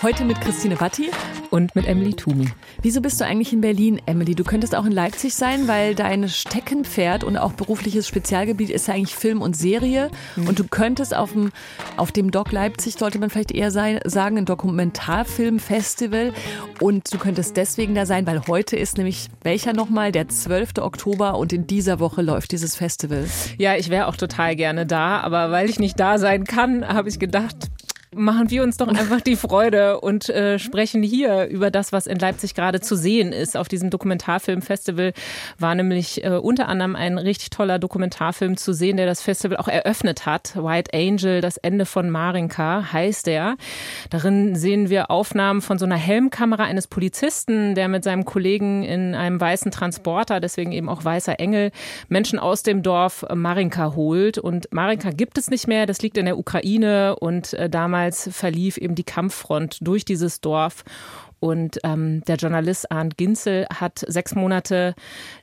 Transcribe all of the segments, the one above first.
Heute mit Christine Batti und mit Emily Tumi. Wieso bist du eigentlich in Berlin, Emily? Du könntest auch in Leipzig sein, weil dein Steckenpferd und auch berufliches Spezialgebiet ist ja eigentlich Film und Serie. Mhm. Und du könntest auf dem, auf dem Doc Leipzig, sollte man vielleicht eher sein, sagen, ein Dokumentarfilmfestival. Und du könntest deswegen da sein, weil heute ist nämlich welcher nochmal? Der 12. Oktober und in dieser Woche läuft dieses Festival. Ja, ich wäre auch total gerne da, aber weil ich nicht da sein kann, habe ich gedacht, machen wir uns doch einfach die Freude und äh, sprechen hier über das, was in Leipzig gerade zu sehen ist. Auf diesem Dokumentarfilmfestival war nämlich äh, unter anderem ein richtig toller Dokumentarfilm zu sehen, der das Festival auch eröffnet hat. White Angel, das Ende von Marinka heißt der. Darin sehen wir Aufnahmen von so einer Helmkamera eines Polizisten, der mit seinem Kollegen in einem weißen Transporter, deswegen eben auch weißer Engel, Menschen aus dem Dorf Marinka holt. Und Marinka gibt es nicht mehr, das liegt in der Ukraine und äh, damals damals verlief eben die Kampffront durch dieses Dorf und ähm, der Journalist Arndt Ginzel hat sechs Monate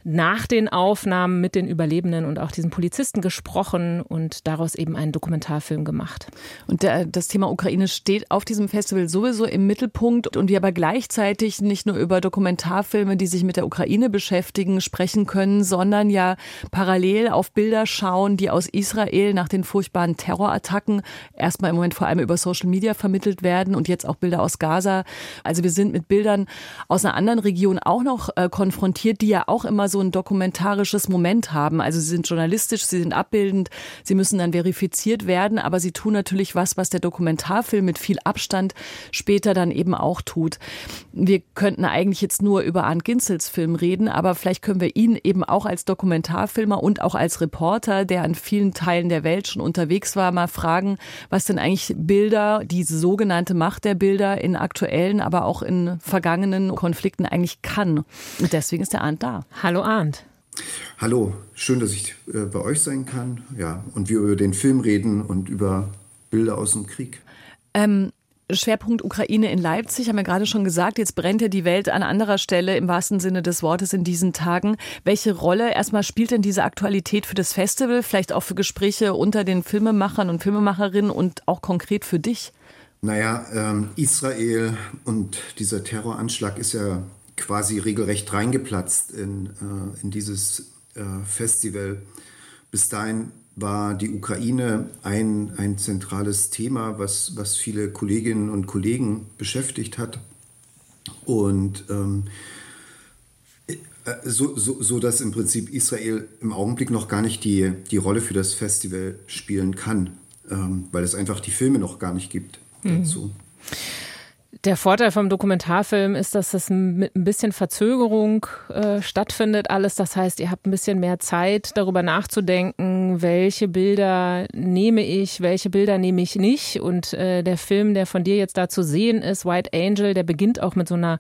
nach den Aufnahmen mit den Überlebenden und auch diesen Polizisten gesprochen und daraus eben einen Dokumentarfilm gemacht. Und der, das Thema Ukraine steht auf diesem Festival sowieso im Mittelpunkt und wir aber gleichzeitig nicht nur über Dokumentarfilme, die sich mit der Ukraine beschäftigen, sprechen können, sondern ja parallel auf Bilder schauen, die aus Israel nach den furchtbaren Terrorattacken erstmal im Moment vor allem über Social Media vermittelt werden und jetzt auch Bilder aus Gaza. Also wir sind sind mit Bildern aus einer anderen Region auch noch äh, konfrontiert, die ja auch immer so ein dokumentarisches Moment haben. Also sie sind journalistisch, sie sind abbildend, sie müssen dann verifiziert werden, aber sie tun natürlich was, was der Dokumentarfilm mit viel Abstand später dann eben auch tut. Wir könnten eigentlich jetzt nur über Arndt Ginzels Film reden, aber vielleicht können wir ihn eben auch als Dokumentarfilmer und auch als Reporter, der an vielen Teilen der Welt schon unterwegs war, mal fragen, was denn eigentlich Bilder, diese sogenannte Macht der Bilder in aktuellen, aber auch in in vergangenen Konflikten eigentlich kann. Und deswegen ist der Arndt da. Hallo Arndt. Hallo, schön, dass ich äh, bei euch sein kann. Ja, und wir über den Film reden und über Bilder aus dem Krieg. Ähm, Schwerpunkt Ukraine in Leipzig, haben wir gerade schon gesagt. Jetzt brennt ja die Welt an anderer Stelle im wahrsten Sinne des Wortes in diesen Tagen. Welche Rolle erstmal spielt denn diese Aktualität für das Festival, vielleicht auch für Gespräche unter den Filmemachern und Filmemacherinnen und auch konkret für dich? Naja, ähm, Israel und dieser Terroranschlag ist ja quasi regelrecht reingeplatzt in, äh, in dieses äh, Festival. Bis dahin war die Ukraine ein, ein zentrales Thema, was, was viele Kolleginnen und Kollegen beschäftigt hat. Und ähm, äh, so, so, so dass im Prinzip Israel im Augenblick noch gar nicht die, die Rolle für das Festival spielen kann, ähm, weil es einfach die Filme noch gar nicht gibt dazu. Der Vorteil vom Dokumentarfilm ist, dass es mit ein bisschen Verzögerung äh, stattfindet, alles. Das heißt, ihr habt ein bisschen mehr Zeit, darüber nachzudenken, welche Bilder nehme ich, welche Bilder nehme ich nicht. Und äh, der Film, der von dir jetzt da zu sehen ist, White Angel, der beginnt auch mit so einer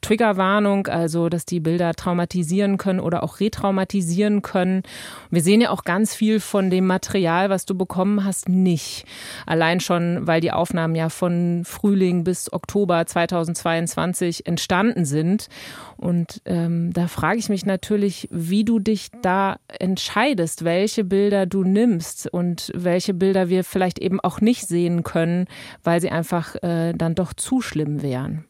Triggerwarnung, also dass die Bilder traumatisieren können oder auch retraumatisieren können. Wir sehen ja auch ganz viel von dem Material, was du bekommen hast, nicht. Allein schon, weil die Aufnahmen ja von Frühling bis Oktober Oktober 2022 entstanden sind. Und ähm, da frage ich mich natürlich, wie du dich da entscheidest, welche Bilder du nimmst und welche Bilder wir vielleicht eben auch nicht sehen können, weil sie einfach äh, dann doch zu schlimm wären.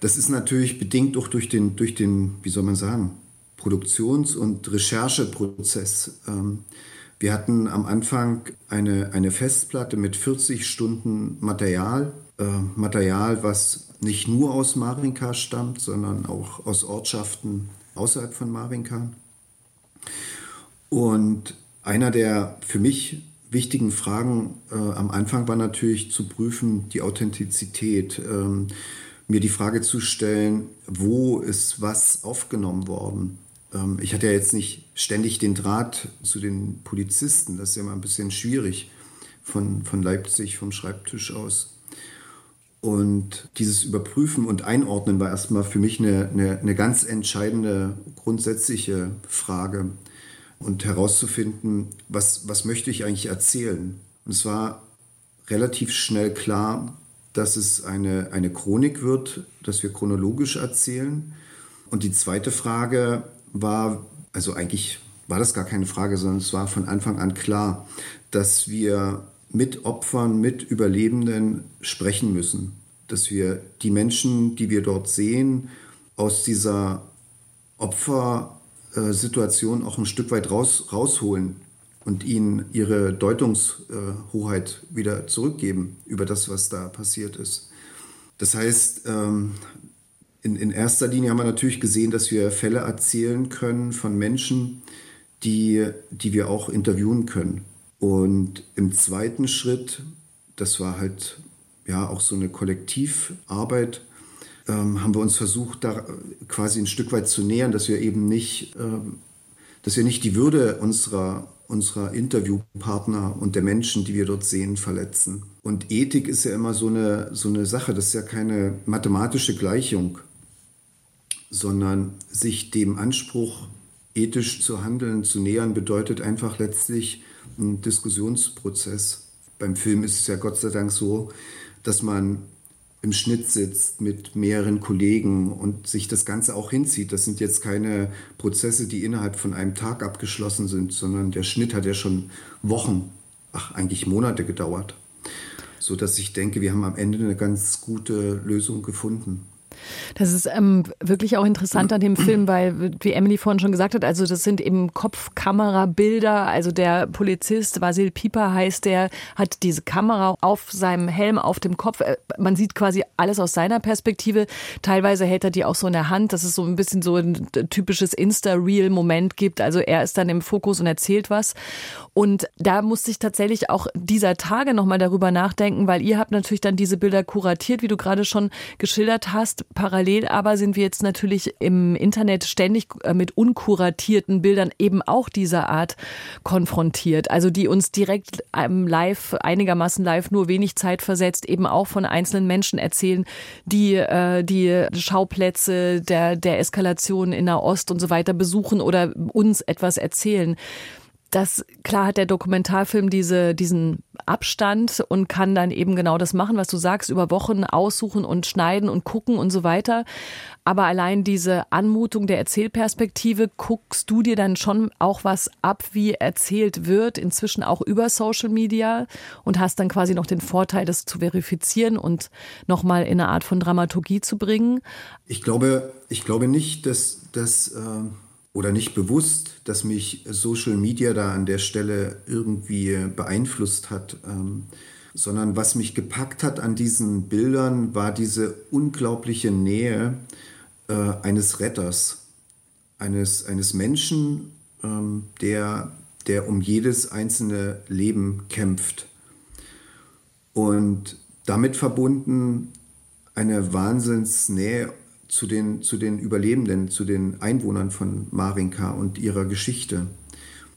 Das ist natürlich bedingt auch durch den, durch den wie soll man sagen, Produktions- und Rechercheprozess. Ähm, wir hatten am Anfang eine, eine Festplatte mit 40 Stunden Material äh, Material, was nicht nur aus Marinka stammt, sondern auch aus Ortschaften außerhalb von Marinka. Und einer der für mich wichtigen Fragen äh, am Anfang war natürlich zu prüfen die Authentizität, ähm, mir die Frage zu stellen, wo ist was aufgenommen worden. Ähm, ich hatte ja jetzt nicht ständig den Draht zu den Polizisten, das ist ja immer ein bisschen schwierig von, von Leipzig vom Schreibtisch aus. Und dieses Überprüfen und Einordnen war erstmal für mich eine, eine, eine ganz entscheidende, grundsätzliche Frage. Und herauszufinden, was, was möchte ich eigentlich erzählen? Und es war relativ schnell klar, dass es eine, eine Chronik wird, dass wir chronologisch erzählen. Und die zweite Frage war, also eigentlich war das gar keine Frage, sondern es war von Anfang an klar, dass wir mit Opfern, mit Überlebenden sprechen müssen. Dass wir die Menschen, die wir dort sehen, aus dieser Opfersituation auch ein Stück weit raus, rausholen und ihnen ihre Deutungshoheit wieder zurückgeben über das, was da passiert ist. Das heißt, ähm, in, in erster Linie haben wir natürlich gesehen, dass wir Fälle erzählen können von Menschen, die, die wir auch interviewen können. Und im zweiten Schritt, das war halt ja auch so eine Kollektivarbeit, ähm, haben wir uns versucht, da quasi ein Stück weit zu nähern, dass wir eben nicht, ähm, dass wir nicht die Würde unserer, unserer Interviewpartner und der Menschen, die wir dort sehen, verletzen. Und Ethik ist ja immer so eine, so eine Sache, das ist ja keine mathematische Gleichung, sondern sich dem Anspruch, ethisch zu handeln, zu nähern, bedeutet einfach letztlich ein Diskussionsprozess. Beim Film ist es ja Gott sei Dank so, dass man im Schnitt sitzt mit mehreren Kollegen und sich das Ganze auch hinzieht. Das sind jetzt keine Prozesse, die innerhalb von einem Tag abgeschlossen sind, sondern der Schnitt hat ja schon Wochen, ach eigentlich Monate gedauert. So dass ich denke, wir haben am Ende eine ganz gute Lösung gefunden. Das ist ähm, wirklich auch interessant an dem Film, weil, wie Emily vorhin schon gesagt hat, also das sind eben Kopfkamerabilder. Also der Polizist, Vasil Pieper heißt der, hat diese Kamera auf seinem Helm, auf dem Kopf. Äh, man sieht quasi alles aus seiner Perspektive. Teilweise hält er die auch so in der Hand, dass es so ein bisschen so ein typisches Insta-Reel-Moment gibt. Also er ist dann im Fokus und erzählt was. Und da musste ich tatsächlich auch dieser Tage nochmal darüber nachdenken, weil ihr habt natürlich dann diese Bilder kuratiert, wie du gerade schon geschildert hast. Parallel aber sind wir jetzt natürlich im Internet ständig äh, mit unkuratierten Bildern eben auch dieser Art konfrontiert. Also die uns direkt live, einigermaßen live, nur wenig Zeit versetzt, eben auch von einzelnen Menschen erzählen, die äh, die Schauplätze der, der Eskalation in der Ost und so weiter besuchen oder uns etwas erzählen das klar hat der Dokumentarfilm diese, diesen Abstand und kann dann eben genau das machen, was du sagst, über Wochen aussuchen und schneiden und gucken und so weiter. Aber allein diese Anmutung der Erzählperspektive guckst du dir dann schon auch was ab, wie erzählt wird, inzwischen auch über Social Media und hast dann quasi noch den Vorteil, das zu verifizieren und nochmal in eine Art von Dramaturgie zu bringen. Ich glaube, ich glaube nicht, dass, dass äh oder nicht bewusst, dass mich Social Media da an der Stelle irgendwie beeinflusst hat, ähm, sondern was mich gepackt hat an diesen Bildern war diese unglaubliche Nähe äh, eines Retters, eines, eines Menschen, ähm, der, der um jedes einzelne Leben kämpft. Und damit verbunden eine Wahnsinnsnähe zu den, zu den Überlebenden, zu den Einwohnern von Marinka und ihrer Geschichte.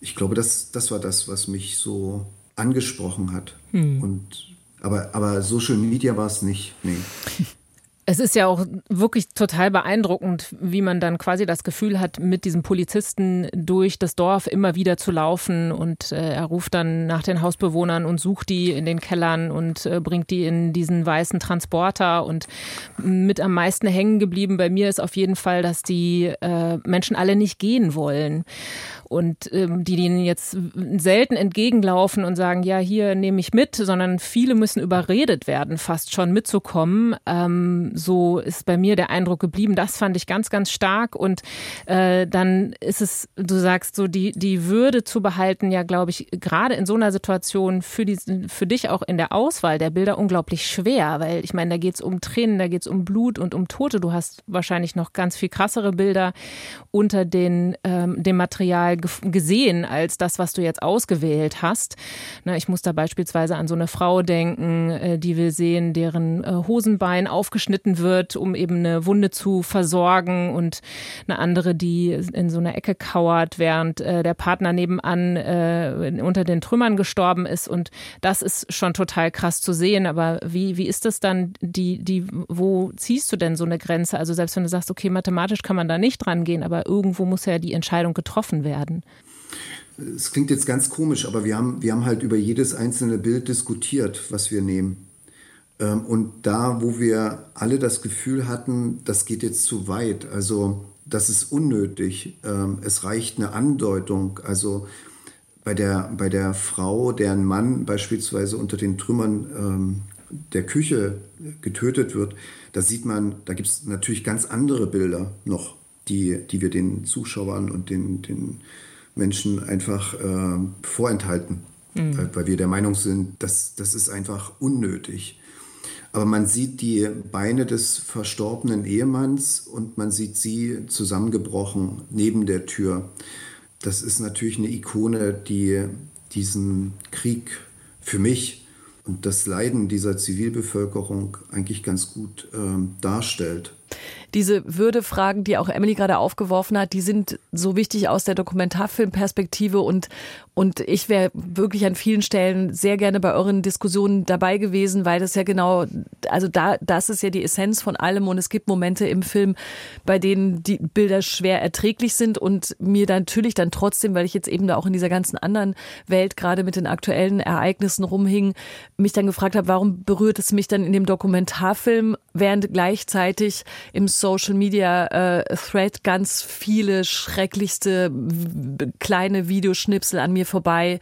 Ich glaube, das, das war das, was mich so angesprochen hat. Hm. Und, aber, aber Social Media war es nicht. Nee. Es ist ja auch wirklich total beeindruckend, wie man dann quasi das Gefühl hat, mit diesem Polizisten durch das Dorf immer wieder zu laufen. Und äh, er ruft dann nach den Hausbewohnern und sucht die in den Kellern und äh, bringt die in diesen weißen Transporter. Und mit am meisten hängen geblieben bei mir ist auf jeden Fall, dass die äh, Menschen alle nicht gehen wollen und ähm, die denen jetzt selten entgegenlaufen und sagen, ja, hier nehme ich mit, sondern viele müssen überredet werden, fast schon mitzukommen. Ähm, so ist bei mir der Eindruck geblieben. Das fand ich ganz, ganz stark. Und äh, dann ist es, du sagst so, die, die Würde zu behalten, ja, glaube ich, gerade in so einer Situation für, die, für dich auch in der Auswahl der Bilder unglaublich schwer, weil ich meine, da geht es um Tränen, da geht es um Blut und um Tote. Du hast wahrscheinlich noch ganz viel krassere Bilder unter den, ähm, dem Material gesehen als das, was du jetzt ausgewählt hast. Na, ich muss da beispielsweise an so eine Frau denken, äh, die wir sehen, deren äh, Hosenbein aufgeschnitten wird, um eben eine Wunde zu versorgen und eine andere, die in so einer Ecke kauert, während äh, der Partner nebenan unter den Trümmern gestorben ist. Und das ist schon total krass zu sehen. Aber wie, wie ist das dann, die, die, wo ziehst du denn so eine Grenze? Also selbst wenn du sagst, okay, mathematisch kann man da nicht dran gehen, aber irgendwo muss ja die Entscheidung getroffen werden? Es klingt jetzt ganz komisch, aber wir haben, wir haben halt über jedes einzelne Bild diskutiert, was wir nehmen. Ähm, und da, wo wir alle das Gefühl hatten, das geht jetzt zu weit, also das ist unnötig. Ähm, es reicht eine Andeutung. Also bei der, bei der Frau, deren Mann beispielsweise unter den Trümmern ähm, der Küche getötet wird, da sieht man, da gibt es natürlich ganz andere Bilder noch, die, die wir den Zuschauern und den, den Menschen einfach äh, vorenthalten, mhm. weil, weil wir der Meinung sind, dass das ist einfach unnötig. Aber man sieht die Beine des verstorbenen Ehemanns und man sieht sie zusammengebrochen neben der Tür. Das ist natürlich eine Ikone, die diesen Krieg für mich und das Leiden dieser Zivilbevölkerung eigentlich ganz gut äh, darstellt diese Würdefragen, die auch Emily gerade aufgeworfen hat, die sind so wichtig aus der Dokumentarfilmperspektive und, und ich wäre wirklich an vielen Stellen sehr gerne bei euren Diskussionen dabei gewesen, weil das ja genau, also da, das ist ja die Essenz von allem und es gibt Momente im Film, bei denen die Bilder schwer erträglich sind und mir dann natürlich dann trotzdem, weil ich jetzt eben da auch in dieser ganzen anderen Welt gerade mit den aktuellen Ereignissen rumhing, mich dann gefragt habe, warum berührt es mich dann in dem Dokumentarfilm, während gleichzeitig im Social Media äh, Thread ganz viele schrecklichste kleine Videoschnipsel an mir vorbei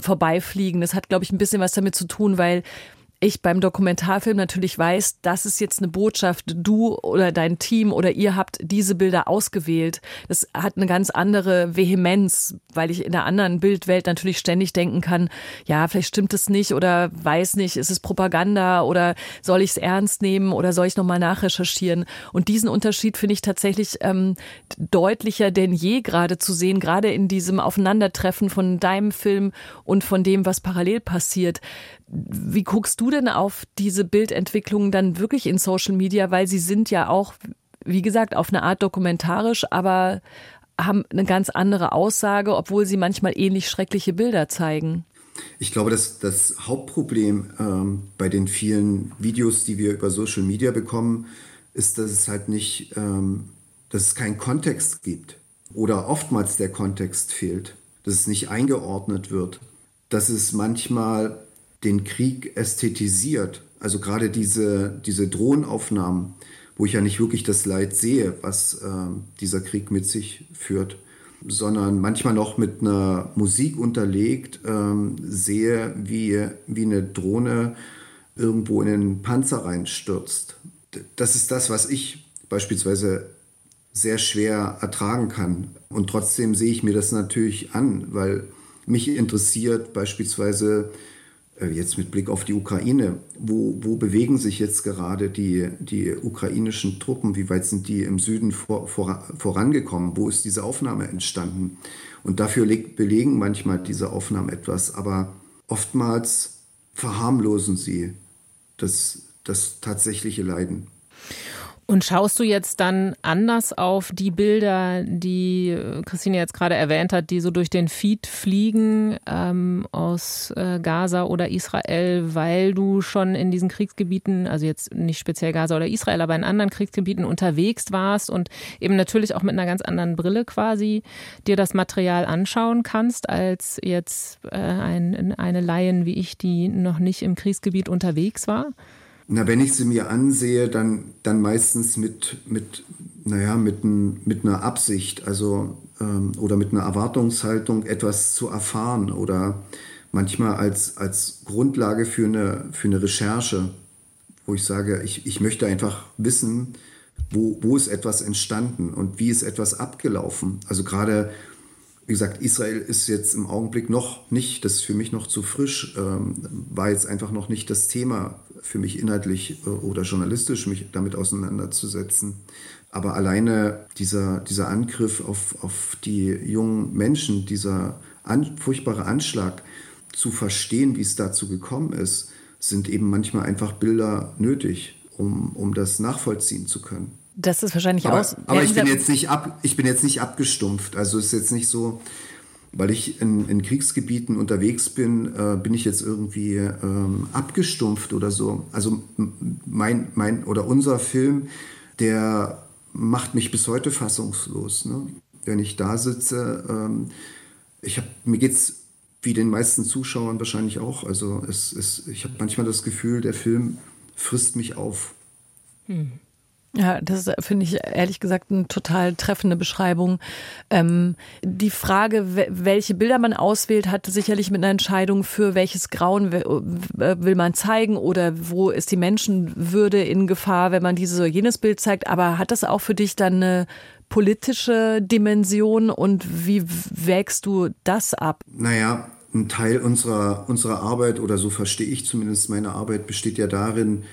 vorbeifliegen. Das hat, glaube ich, ein bisschen was damit zu tun, weil ich beim Dokumentarfilm natürlich weiß, das ist jetzt eine Botschaft, du oder dein Team oder ihr habt diese Bilder ausgewählt. Das hat eine ganz andere Vehemenz, weil ich in der anderen Bildwelt natürlich ständig denken kann, ja, vielleicht stimmt es nicht oder weiß nicht, ist es Propaganda oder soll ich es ernst nehmen oder soll ich nochmal nachrecherchieren? Und diesen Unterschied finde ich tatsächlich ähm, deutlicher denn je gerade zu sehen, gerade in diesem Aufeinandertreffen von deinem Film und von dem, was parallel passiert. Wie guckst du denn auf diese Bildentwicklungen dann wirklich in Social Media? Weil sie sind ja auch, wie gesagt, auf eine Art dokumentarisch, aber haben eine ganz andere Aussage, obwohl sie manchmal ähnlich schreckliche Bilder zeigen. Ich glaube, dass das Hauptproblem ähm, bei den vielen Videos, die wir über Social Media bekommen, ist, dass es halt nicht, ähm, dass es keinen Kontext gibt oder oftmals der Kontext fehlt, dass es nicht eingeordnet wird, dass es manchmal den Krieg ästhetisiert. Also gerade diese, diese Drohnenaufnahmen, wo ich ja nicht wirklich das Leid sehe, was äh, dieser Krieg mit sich führt, sondern manchmal noch mit einer Musik unterlegt, ähm, sehe, wie, wie eine Drohne irgendwo in den Panzer reinstürzt. Das ist das, was ich beispielsweise sehr schwer ertragen kann. Und trotzdem sehe ich mir das natürlich an, weil mich interessiert beispielsweise äh, jetzt mit Blick auf die Ukraine, wo, wo bewegen sich jetzt gerade die, die ukrainischen Truppen? Wie weit sind die im Süden vor, vor, vorangekommen? Wo ist diese Aufnahme entstanden? Und dafür belegen manchmal diese Aufnahmen etwas, aber oftmals verharmlosen sie das, das tatsächliche Leiden. Und schaust du jetzt dann anders auf die Bilder, die äh, Christine jetzt gerade erwähnt hat, die so durch den Feed fliegen ähm, aus äh, Gaza oder Israel, weil du schon in diesen Kriegsgebieten, also jetzt nicht speziell Gaza oder Israel, aber in anderen Kriegsgebieten unterwegs warst und eben natürlich auch mit einer ganz anderen Brille quasi dir das Material anschauen kannst, als jetzt äh, ein, eine Laien wie ich, die noch nicht im Kriegsgebiet unterwegs war? Na, wenn ich sie mir ansehe, dann, dann meistens mit, mit, naja, mit, ein, mit einer Absicht, also ähm, oder mit einer Erwartungshaltung, etwas zu erfahren oder manchmal als, als Grundlage für eine, für eine Recherche, wo ich sage, ich, ich möchte einfach wissen, wo, wo ist etwas entstanden und wie ist etwas abgelaufen. Also gerade wie gesagt, Israel ist jetzt im Augenblick noch nicht, das ist für mich noch zu frisch, ähm, war jetzt einfach noch nicht das Thema für mich inhaltlich äh, oder journalistisch, mich damit auseinanderzusetzen. Aber alleine dieser, dieser Angriff auf, auf die jungen Menschen, dieser an, furchtbare Anschlag, zu verstehen, wie es dazu gekommen ist, sind eben manchmal einfach Bilder nötig, um, um das nachvollziehen zu können. Das ist wahrscheinlich aber, aus. Aber ich bin jetzt nicht ab, ich bin jetzt nicht abgestumpft. Also es ist jetzt nicht so, weil ich in, in Kriegsgebieten unterwegs bin, äh, bin ich jetzt irgendwie ähm, abgestumpft oder so. Also mein, mein oder unser Film, der macht mich bis heute fassungslos. Ne? Wenn ich da sitze, ähm, ich hab, mir geht's wie den meisten Zuschauern wahrscheinlich auch. Also es, es, ich habe manchmal das Gefühl, der Film frisst mich auf. Hm. Ja, das finde ich ehrlich gesagt eine total treffende Beschreibung. Ähm, die Frage, welche Bilder man auswählt, hat sicherlich mit einer Entscheidung für welches Grauen will man zeigen oder wo ist die Menschenwürde in Gefahr, wenn man dieses oder jenes Bild zeigt. Aber hat das auch für dich dann eine politische Dimension und wie wägst du das ab? Naja, ein Teil unserer, unserer Arbeit oder so verstehe ich zumindest meine Arbeit besteht ja darin,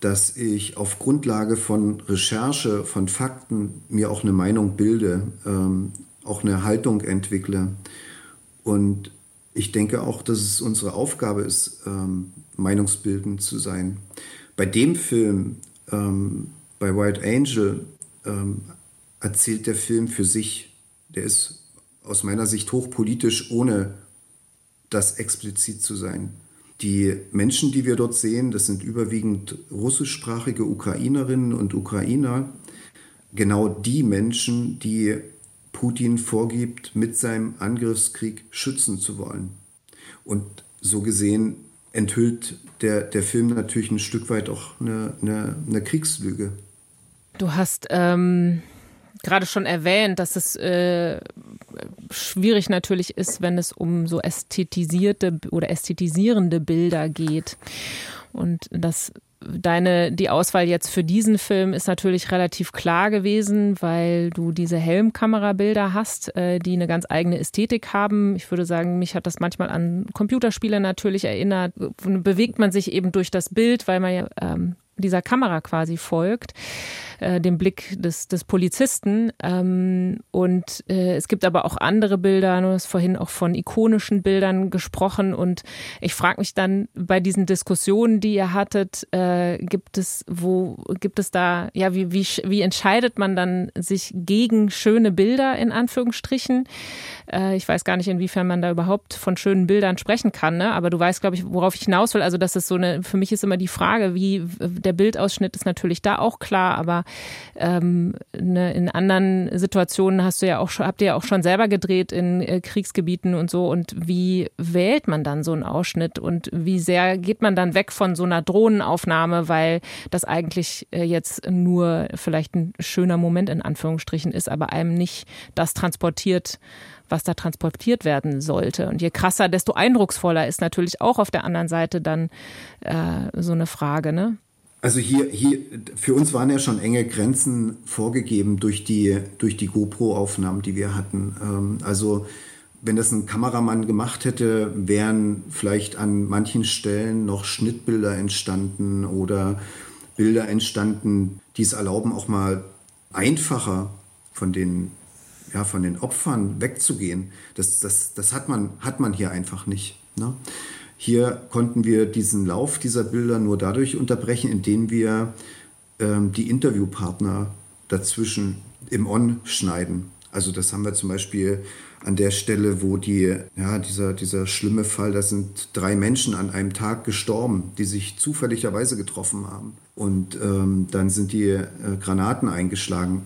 dass ich auf Grundlage von Recherche, von Fakten mir auch eine Meinung bilde, ähm, auch eine Haltung entwickle. Und ich denke auch, dass es unsere Aufgabe ist, ähm, meinungsbildend zu sein. Bei dem Film, ähm, bei White Angel, ähm, erzählt der Film für sich. Der ist aus meiner Sicht hochpolitisch, ohne das explizit zu sein. Die Menschen, die wir dort sehen, das sind überwiegend russischsprachige Ukrainerinnen und Ukrainer. Genau die Menschen, die Putin vorgibt, mit seinem Angriffskrieg schützen zu wollen. Und so gesehen enthüllt der, der Film natürlich ein Stück weit auch eine, eine, eine Kriegslüge. Du hast ähm, gerade schon erwähnt, dass es äh, schwierig natürlich ist, wenn es um so ästhetisierte oder ästhetisierende Bilder geht. Und das deine die Auswahl jetzt für diesen Film ist natürlich relativ klar gewesen, weil du diese Helmkamerabilder hast, äh, die eine ganz eigene Ästhetik haben. Ich würde sagen, mich hat das manchmal an Computerspiele natürlich erinnert. Bewegt man sich eben durch das Bild, weil man ja ähm, dieser Kamera quasi folgt äh, dem Blick des, des Polizisten. Ähm, und äh, es gibt aber auch andere Bilder. Du hast vorhin auch von ikonischen Bildern gesprochen. Und ich frage mich dann bei diesen Diskussionen, die ihr hattet, äh, gibt es, wo gibt es da, ja, wie, wie, wie entscheidet man dann sich gegen schöne Bilder in Anführungsstrichen? Äh, ich weiß gar nicht, inwiefern man da überhaupt von schönen Bildern sprechen kann, ne? aber du weißt, glaube ich, worauf ich hinaus will. Also, das ist so eine, für mich ist immer die Frage, wie der Bildausschnitt ist natürlich da auch klar, aber ähm, ne, in anderen Situationen hast du ja auch schon, habt ihr ja auch schon selber gedreht in äh, Kriegsgebieten und so. Und wie wählt man dann so einen Ausschnitt und wie sehr geht man dann weg von so einer Drohnenaufnahme, weil das eigentlich äh, jetzt nur vielleicht ein schöner Moment in Anführungsstrichen ist, aber einem nicht das transportiert, was da transportiert werden sollte. Und je krasser, desto eindrucksvoller ist natürlich auch auf der anderen Seite dann äh, so eine Frage, ne? Also hier, hier, für uns waren ja schon enge Grenzen vorgegeben durch die, durch die GoPro-Aufnahmen, die wir hatten. Ähm, also wenn das ein Kameramann gemacht hätte, wären vielleicht an manchen Stellen noch Schnittbilder entstanden oder Bilder entstanden, die es erlauben, auch mal einfacher von den, ja, von den Opfern wegzugehen. Das, das, das hat, man, hat man hier einfach nicht. Ne? Hier konnten wir diesen Lauf dieser Bilder nur dadurch unterbrechen, indem wir ähm, die Interviewpartner dazwischen im On schneiden. Also das haben wir zum Beispiel an der Stelle, wo die, ja, dieser, dieser schlimme Fall, da sind drei Menschen an einem Tag gestorben, die sich zufälligerweise getroffen haben. Und ähm, dann sind die äh, Granaten eingeschlagen.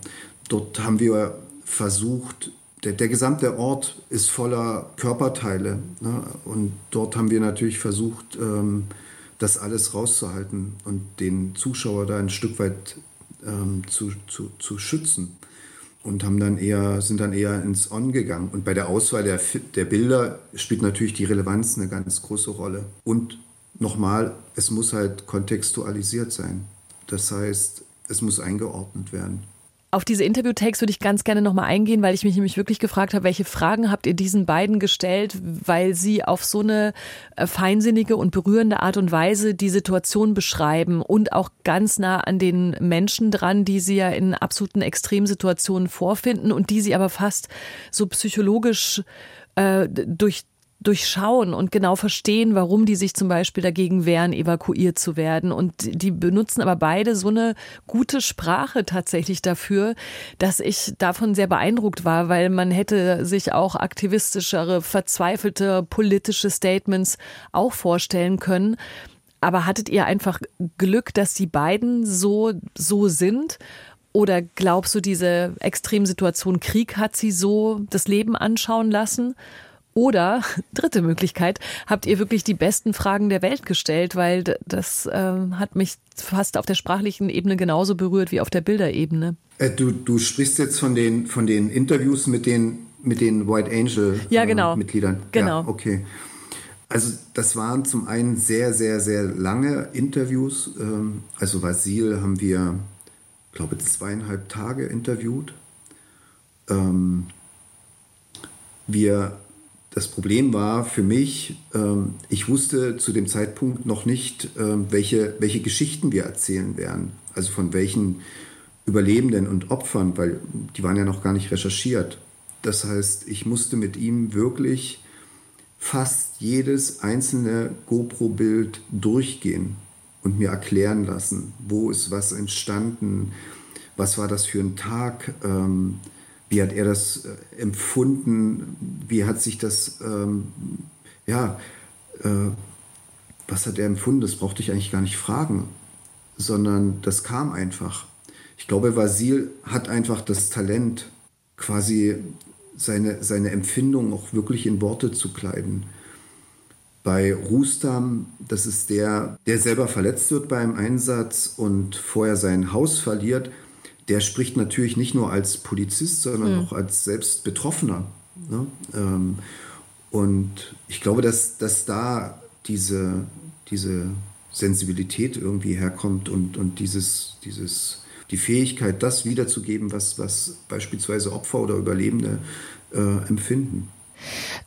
Dort haben wir versucht, der, der gesamte Ort ist voller Körperteile. Ne? Und dort haben wir natürlich versucht, ähm, das alles rauszuhalten und den Zuschauer da ein Stück weit ähm, zu, zu, zu schützen. Und haben dann eher, sind dann eher ins On gegangen. Und bei der Auswahl der, der Bilder spielt natürlich die Relevanz eine ganz große Rolle. Und nochmal, es muss halt kontextualisiert sein. Das heißt, es muss eingeordnet werden. Auf diese Interview-Takes würde ich ganz gerne nochmal eingehen, weil ich mich nämlich wirklich gefragt habe, welche Fragen habt ihr diesen beiden gestellt, weil sie auf so eine äh, feinsinnige und berührende Art und Weise die Situation beschreiben und auch ganz nah an den Menschen dran, die sie ja in absoluten Extremsituationen vorfinden und die sie aber fast so psychologisch äh, durch durchschauen und genau verstehen, warum die sich zum Beispiel dagegen wehren, evakuiert zu werden. Und die benutzen aber beide so eine gute Sprache tatsächlich dafür, dass ich davon sehr beeindruckt war, weil man hätte sich auch aktivistischere, verzweifelte politische Statements auch vorstellen können. Aber hattet ihr einfach Glück, dass die beiden so, so sind? Oder glaubst du, diese Extremsituation Krieg hat sie so das Leben anschauen lassen? Oder, dritte Möglichkeit, habt ihr wirklich die besten Fragen der Welt gestellt, weil das äh, hat mich fast auf der sprachlichen Ebene genauso berührt wie auf der Bilderebene. Äh, du, du sprichst jetzt von den, von den Interviews mit den, mit den White Angel ja, genau. äh. Genau. Ja, okay. Also das waren zum einen sehr, sehr, sehr lange Interviews. Ähm, also Vasil haben wir, glaube ich, zweieinhalb Tage interviewt. Ähm, wir das Problem war für mich, ähm, ich wusste zu dem Zeitpunkt noch nicht, ähm, welche, welche Geschichten wir erzählen werden. Also von welchen Überlebenden und Opfern, weil die waren ja noch gar nicht recherchiert. Das heißt, ich musste mit ihm wirklich fast jedes einzelne GoPro-Bild durchgehen und mir erklären lassen, wo ist was entstanden, was war das für ein Tag, ähm, wie hat er das äh, empfunden? Wie hat sich das, ähm, ja, äh, was hat er empfunden? Das brauchte ich eigentlich gar nicht fragen, sondern das kam einfach. Ich glaube, Vasil hat einfach das Talent, quasi seine, seine Empfindung auch wirklich in Worte zu kleiden. Bei Rustam, das ist der, der selber verletzt wird beim Einsatz und vorher sein Haus verliert der spricht natürlich nicht nur als Polizist, sondern mhm. auch als selbst Betroffener. Ne? Ähm, und ich glaube, dass, dass da diese, diese Sensibilität irgendwie herkommt und, und dieses, dieses, die Fähigkeit, das wiederzugeben, was, was beispielsweise Opfer oder Überlebende äh, empfinden.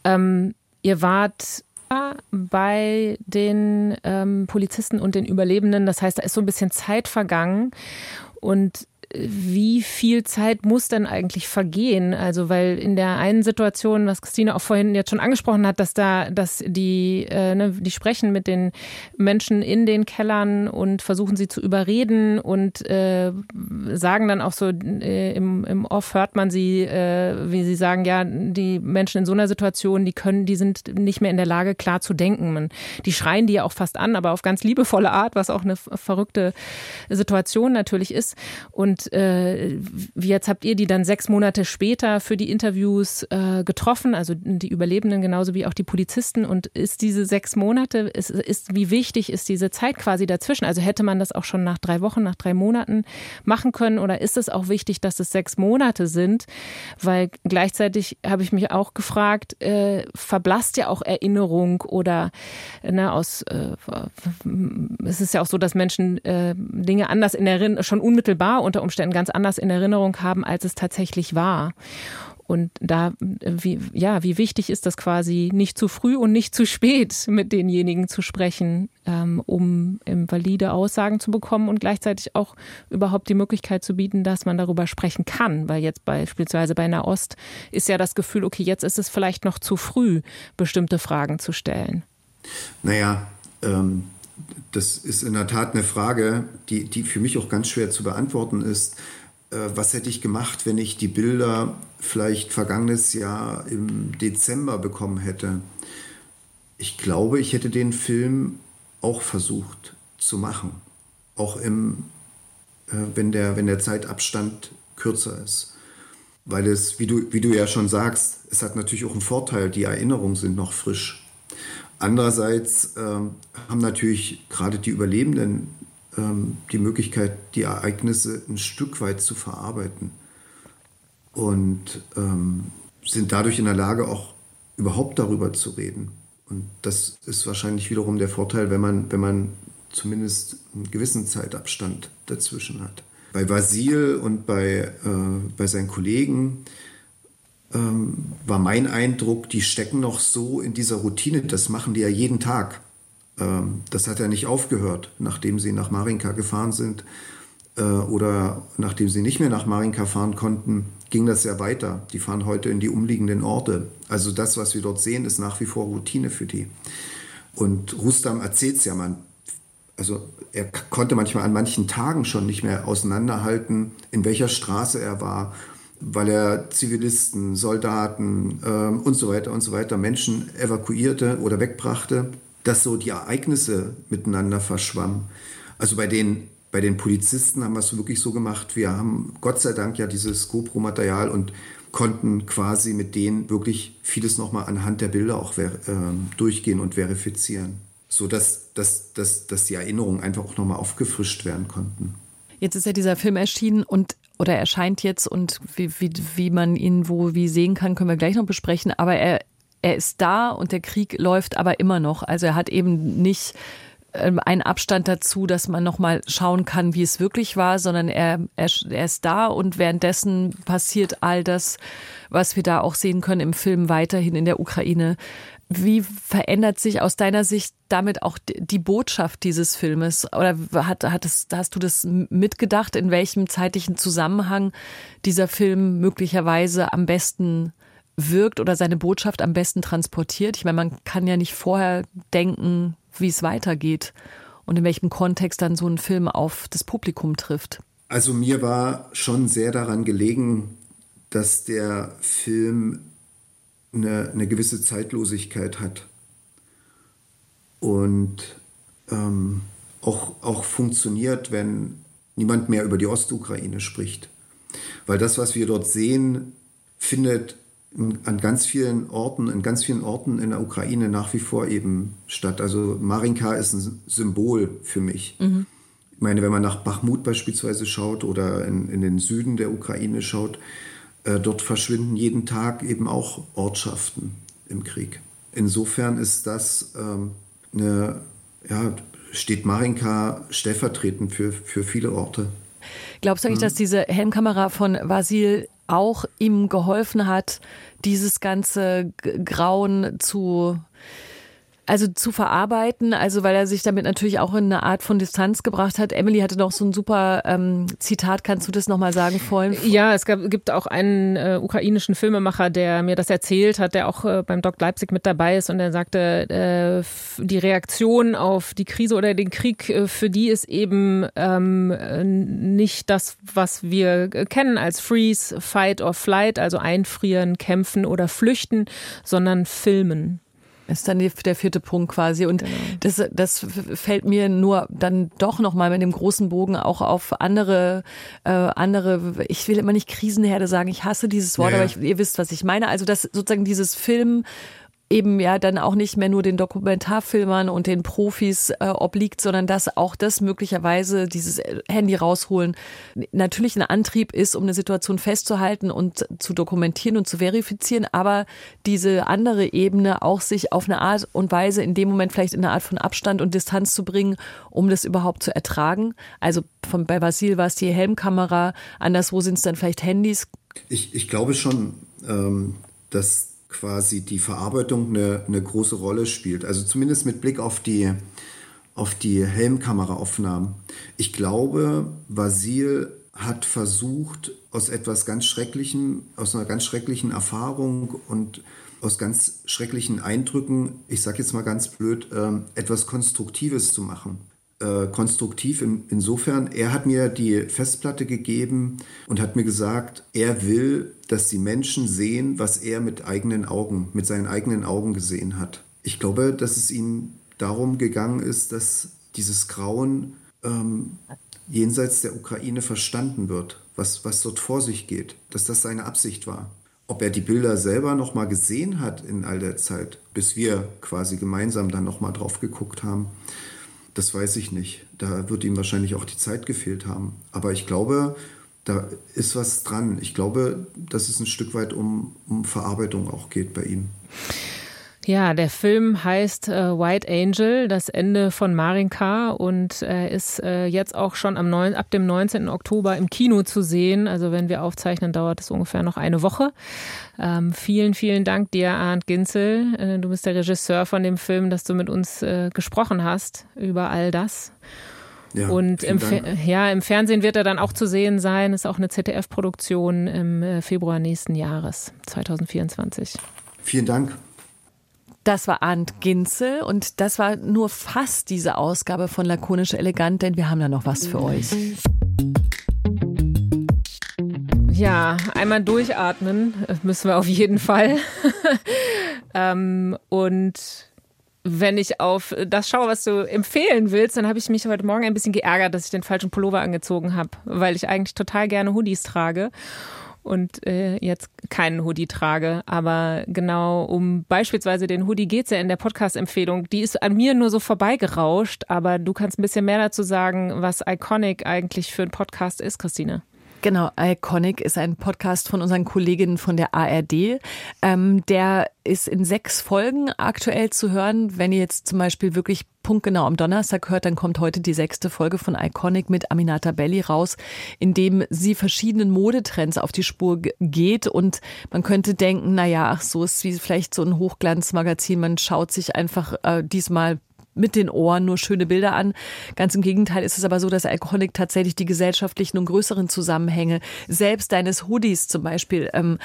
Ähm, ihr wart bei den ähm, Polizisten und den Überlebenden. Das heißt, da ist so ein bisschen Zeit vergangen. Und wie viel Zeit muss denn eigentlich vergehen? Also, weil in der einen Situation, was Christine auch vorhin jetzt schon angesprochen hat, dass da, dass die, äh, ne, die sprechen mit den Menschen in den Kellern und versuchen sie zu überreden und äh, sagen dann auch so, äh, im, im Off hört man sie, äh, wie sie sagen, ja, die Menschen in so einer Situation, die können, die sind nicht mehr in der Lage, klar zu denken. Man, die schreien die ja auch fast an, aber auf ganz liebevolle Art, was auch eine verrückte Situation natürlich ist. Und und äh, jetzt habt ihr die dann sechs Monate später für die Interviews äh, getroffen, also die Überlebenden genauso wie auch die Polizisten. Und ist diese sechs Monate, ist, ist, wie wichtig ist diese Zeit quasi dazwischen? Also hätte man das auch schon nach drei Wochen, nach drei Monaten machen können? Oder ist es auch wichtig, dass es sechs Monate sind? Weil gleichzeitig habe ich mich auch gefragt, äh, verblasst ja auch Erinnerung oder ne, aus, äh, es ist ja auch so, dass Menschen äh, Dinge anders in Erinnerung, schon unmittelbar unter Umständen ganz anders in Erinnerung haben, als es tatsächlich war. Und da, wie, ja, wie wichtig ist das quasi, nicht zu früh und nicht zu spät mit denjenigen zu sprechen, ähm, um valide Aussagen zu bekommen und gleichzeitig auch überhaupt die Möglichkeit zu bieten, dass man darüber sprechen kann. Weil jetzt beispielsweise bei Nahost ist ja das Gefühl, okay, jetzt ist es vielleicht noch zu früh, bestimmte Fragen zu stellen. Naja, ähm, das ist in der Tat eine Frage, die, die für mich auch ganz schwer zu beantworten ist. Äh, was hätte ich gemacht, wenn ich die Bilder vielleicht vergangenes Jahr im Dezember bekommen hätte? Ich glaube, ich hätte den Film auch versucht zu machen. Auch im, äh, wenn, der, wenn der Zeitabstand kürzer ist. Weil es, wie du, wie du ja schon sagst, es hat natürlich auch einen Vorteil, die Erinnerungen sind noch frisch. Andererseits ähm, haben natürlich gerade die Überlebenden ähm, die Möglichkeit, die Ereignisse ein Stück weit zu verarbeiten und ähm, sind dadurch in der Lage, auch überhaupt darüber zu reden. Und das ist wahrscheinlich wiederum der Vorteil, wenn man, wenn man zumindest einen gewissen Zeitabstand dazwischen hat. Bei Vasil und bei, äh, bei seinen Kollegen ähm, war mein Eindruck, die stecken noch so in dieser Routine, das machen die ja jeden Tag. Ähm, das hat ja nicht aufgehört, nachdem sie nach Marinka gefahren sind äh, oder nachdem sie nicht mehr nach Marinka fahren konnten, ging das ja weiter. Die fahren heute in die umliegenden Orte. Also das, was wir dort sehen, ist nach wie vor Routine für die. Und Rustam erzählt es ja, man, also er konnte manchmal an manchen Tagen schon nicht mehr auseinanderhalten, in welcher Straße er war weil er Zivilisten, Soldaten ähm, und so weiter und so weiter, Menschen evakuierte oder wegbrachte, dass so die Ereignisse miteinander verschwammen. Also bei den, bei den Polizisten haben wir es wirklich so gemacht, wir haben Gott sei Dank ja dieses GoPro-Material und konnten quasi mit denen wirklich vieles nochmal anhand der Bilder auch äh, durchgehen und verifizieren, sodass dass, dass, dass die Erinnerungen einfach auch nochmal aufgefrischt werden konnten. Jetzt ist ja dieser Film erschienen und oder erscheint jetzt und wie, wie, wie man ihn wo wie sehen kann, können wir gleich noch besprechen. Aber er, er ist da und der Krieg läuft aber immer noch. Also er hat eben nicht ähm, einen Abstand dazu, dass man nochmal schauen kann, wie es wirklich war, sondern er, er, er ist da und währenddessen passiert all das, was wir da auch sehen können im Film weiterhin in der Ukraine. Wie verändert sich aus deiner Sicht damit auch die Botschaft dieses Filmes? Oder hat, hat es, hast du das mitgedacht, in welchem zeitlichen Zusammenhang dieser Film möglicherweise am besten wirkt oder seine Botschaft am besten transportiert? Ich meine, man kann ja nicht vorher denken, wie es weitergeht und in welchem Kontext dann so ein Film auf das Publikum trifft. Also mir war schon sehr daran gelegen, dass der Film eine, eine gewisse Zeitlosigkeit hat und ähm, auch, auch funktioniert, wenn niemand mehr über die Ostukraine spricht. Weil das, was wir dort sehen, findet an ganz vielen Orten, in ganz vielen Orten in der Ukraine nach wie vor eben statt. Also Marinka ist ein Symbol für mich. Mhm. Ich meine, wenn man nach Bachmut beispielsweise schaut oder in, in den Süden der Ukraine schaut, dort verschwinden jeden Tag eben auch Ortschaften im Krieg. Insofern ist das ähm, eine, ja, steht Marinka stellvertretend für, für viele Orte. Glaubst du eigentlich, mhm. dass diese Helmkamera von Vasil auch ihm geholfen hat, dieses ganze Grauen zu also zu verarbeiten, also weil er sich damit natürlich auch in eine Art von Distanz gebracht hat. Emily hatte noch so ein super ähm, Zitat, kannst du das nochmal sagen vorhin? Ja, es gab, gibt auch einen äh, ukrainischen Filmemacher, der mir das erzählt hat, der auch äh, beim Doc Leipzig mit dabei ist und der sagte, äh, die Reaktion auf die Krise oder den Krieg, äh, für die ist eben ähm, nicht das, was wir kennen als Freeze, Fight or Flight, also einfrieren, kämpfen oder flüchten, sondern filmen. Ist dann der vierte Punkt quasi. Und genau. das, das fällt mir nur dann doch nochmal mit dem großen Bogen auch auf andere, äh, andere, ich will immer nicht Krisenherde sagen, ich hasse dieses Wort, ja, ja. aber ich, ihr wisst, was ich meine. Also, dass sozusagen dieses Film eben ja dann auch nicht mehr nur den Dokumentarfilmern und den Profis äh, obliegt, sondern dass auch das möglicherweise dieses Handy rausholen natürlich ein Antrieb ist, um eine Situation festzuhalten und zu dokumentieren und zu verifizieren, aber diese andere Ebene auch sich auf eine Art und Weise in dem Moment vielleicht in eine Art von Abstand und Distanz zu bringen, um das überhaupt zu ertragen. Also von, bei Vasil war es die Helmkamera, anderswo sind es dann vielleicht Handys. Ich, ich glaube schon, ähm, dass quasi die Verarbeitung eine, eine große Rolle spielt. Also zumindest mit Blick auf die, auf die Helmkameraaufnahmen. Ich glaube, Vasil hat versucht, aus etwas ganz Schrecklichem, aus einer ganz schrecklichen Erfahrung und aus ganz schrecklichen Eindrücken, ich sage jetzt mal ganz blöd, äh, etwas Konstruktives zu machen äh, konstruktiv in, insofern, er hat mir die Festplatte gegeben und hat mir gesagt, er will, dass die Menschen sehen, was er mit eigenen Augen, mit seinen eigenen Augen gesehen hat. Ich glaube, dass es ihm darum gegangen ist, dass dieses Grauen ähm, jenseits der Ukraine verstanden wird, was, was dort vor sich geht, dass das seine Absicht war. Ob er die Bilder selber noch mal gesehen hat in all der Zeit, bis wir quasi gemeinsam dann noch mal drauf geguckt haben, das weiß ich nicht. Da wird ihm wahrscheinlich auch die Zeit gefehlt haben. Aber ich glaube, da ist was dran. Ich glaube, dass es ein Stück weit um, um Verarbeitung auch geht bei ihm. Ja, der Film heißt äh, White Angel, das Ende von Marinka und er ist äh, jetzt auch schon am 9, ab dem 19. Oktober im Kino zu sehen. Also wenn wir aufzeichnen, dauert es ungefähr noch eine Woche. Ähm, vielen, vielen Dank dir, Arndt Ginzel. Äh, du bist der Regisseur von dem Film, dass du mit uns äh, gesprochen hast über all das. Ja, und im, ja, im Fernsehen wird er dann auch zu sehen sein. Ist auch eine ZDF-Produktion im äh, Februar nächsten Jahres, 2024. Vielen Dank. Das war Arndt Ginzel und das war nur fast diese Ausgabe von Lakonisch Elegant, denn wir haben da noch was für euch. Ja, einmal durchatmen müssen wir auf jeden Fall. ähm, und wenn ich auf das schaue, was du empfehlen willst, dann habe ich mich heute Morgen ein bisschen geärgert, dass ich den falschen Pullover angezogen habe, weil ich eigentlich total gerne Hoodies trage. Und äh, jetzt keinen Hoodie trage. Aber genau um beispielsweise den Hoodie geht es ja in der Podcast-Empfehlung. Die ist an mir nur so vorbeigerauscht, aber du kannst ein bisschen mehr dazu sagen, was Iconic eigentlich für ein Podcast ist, Christine. Genau, Iconic ist ein Podcast von unseren Kolleginnen von der ARD. Ähm, der ist in sechs Folgen aktuell zu hören. Wenn ihr jetzt zum Beispiel wirklich punktgenau am Donnerstag hört, dann kommt heute die sechste Folge von Iconic mit Aminata Belli raus, in dem sie verschiedenen Modetrends auf die Spur geht und man könnte denken, na ja, ach so ist wie vielleicht so ein Hochglanzmagazin, man schaut sich einfach äh, diesmal mit den Ohren nur schöne Bilder an. Ganz im Gegenteil ist es aber so, dass Iconic tatsächlich die gesellschaftlichen und größeren Zusammenhänge selbst deines Hoodies zum Beispiel ähm,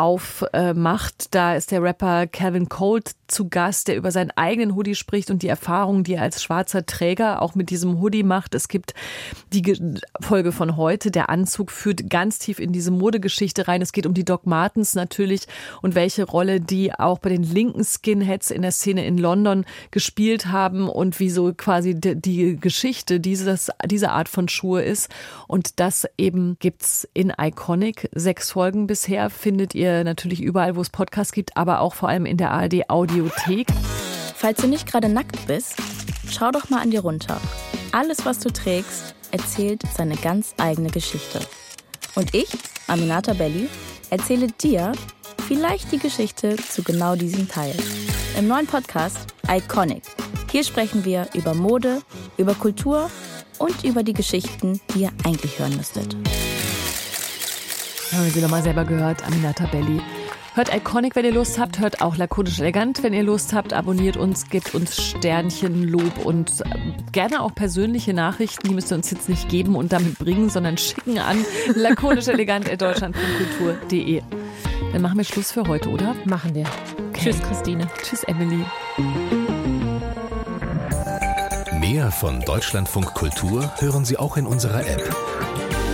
aufmacht. Da ist der Rapper Calvin Colt zu Gast, der über seinen eigenen Hoodie spricht und die Erfahrungen, die er als schwarzer Träger auch mit diesem Hoodie macht. Es gibt die Folge von heute. Der Anzug führt ganz tief in diese Modegeschichte rein. Es geht um die Doc Martens natürlich und welche Rolle die auch bei den linken Skinheads in der Szene in London gespielt haben und wieso quasi die Geschichte dieses, dieser Art von Schuhe ist. Und das eben gibt's in Iconic. Sechs Folgen bisher findet ihr natürlich überall, wo es Podcasts gibt, aber auch vor allem in der ARD Audio Bibliothek. Falls du nicht gerade nackt bist, schau doch mal an dir runter. Alles, was du trägst, erzählt seine ganz eigene Geschichte. Und ich, Aminata Belli, erzähle dir vielleicht die Geschichte zu genau diesem Teil. Im neuen Podcast Iconic. Hier sprechen wir über Mode, über Kultur und über die Geschichten, die ihr eigentlich hören müsstet. Haben wir sie nochmal selber gehört, Aminata Belli. Hört Iconic, wenn ihr Lust habt. Hört auch Lakonisch Elegant, wenn ihr Lust habt. Abonniert uns, gebt uns Sternchen, Lob und äh, gerne auch persönliche Nachrichten. Die müsst ihr uns jetzt nicht geben und damit bringen, sondern schicken an lakonischelegant.deutschlandfunkkultur.de. Dann machen wir Schluss für heute, oder? Machen wir. Okay. Tschüss, Christine. Tschüss, Emily. Mehr von Deutschlandfunk Kultur hören Sie auch in unserer App.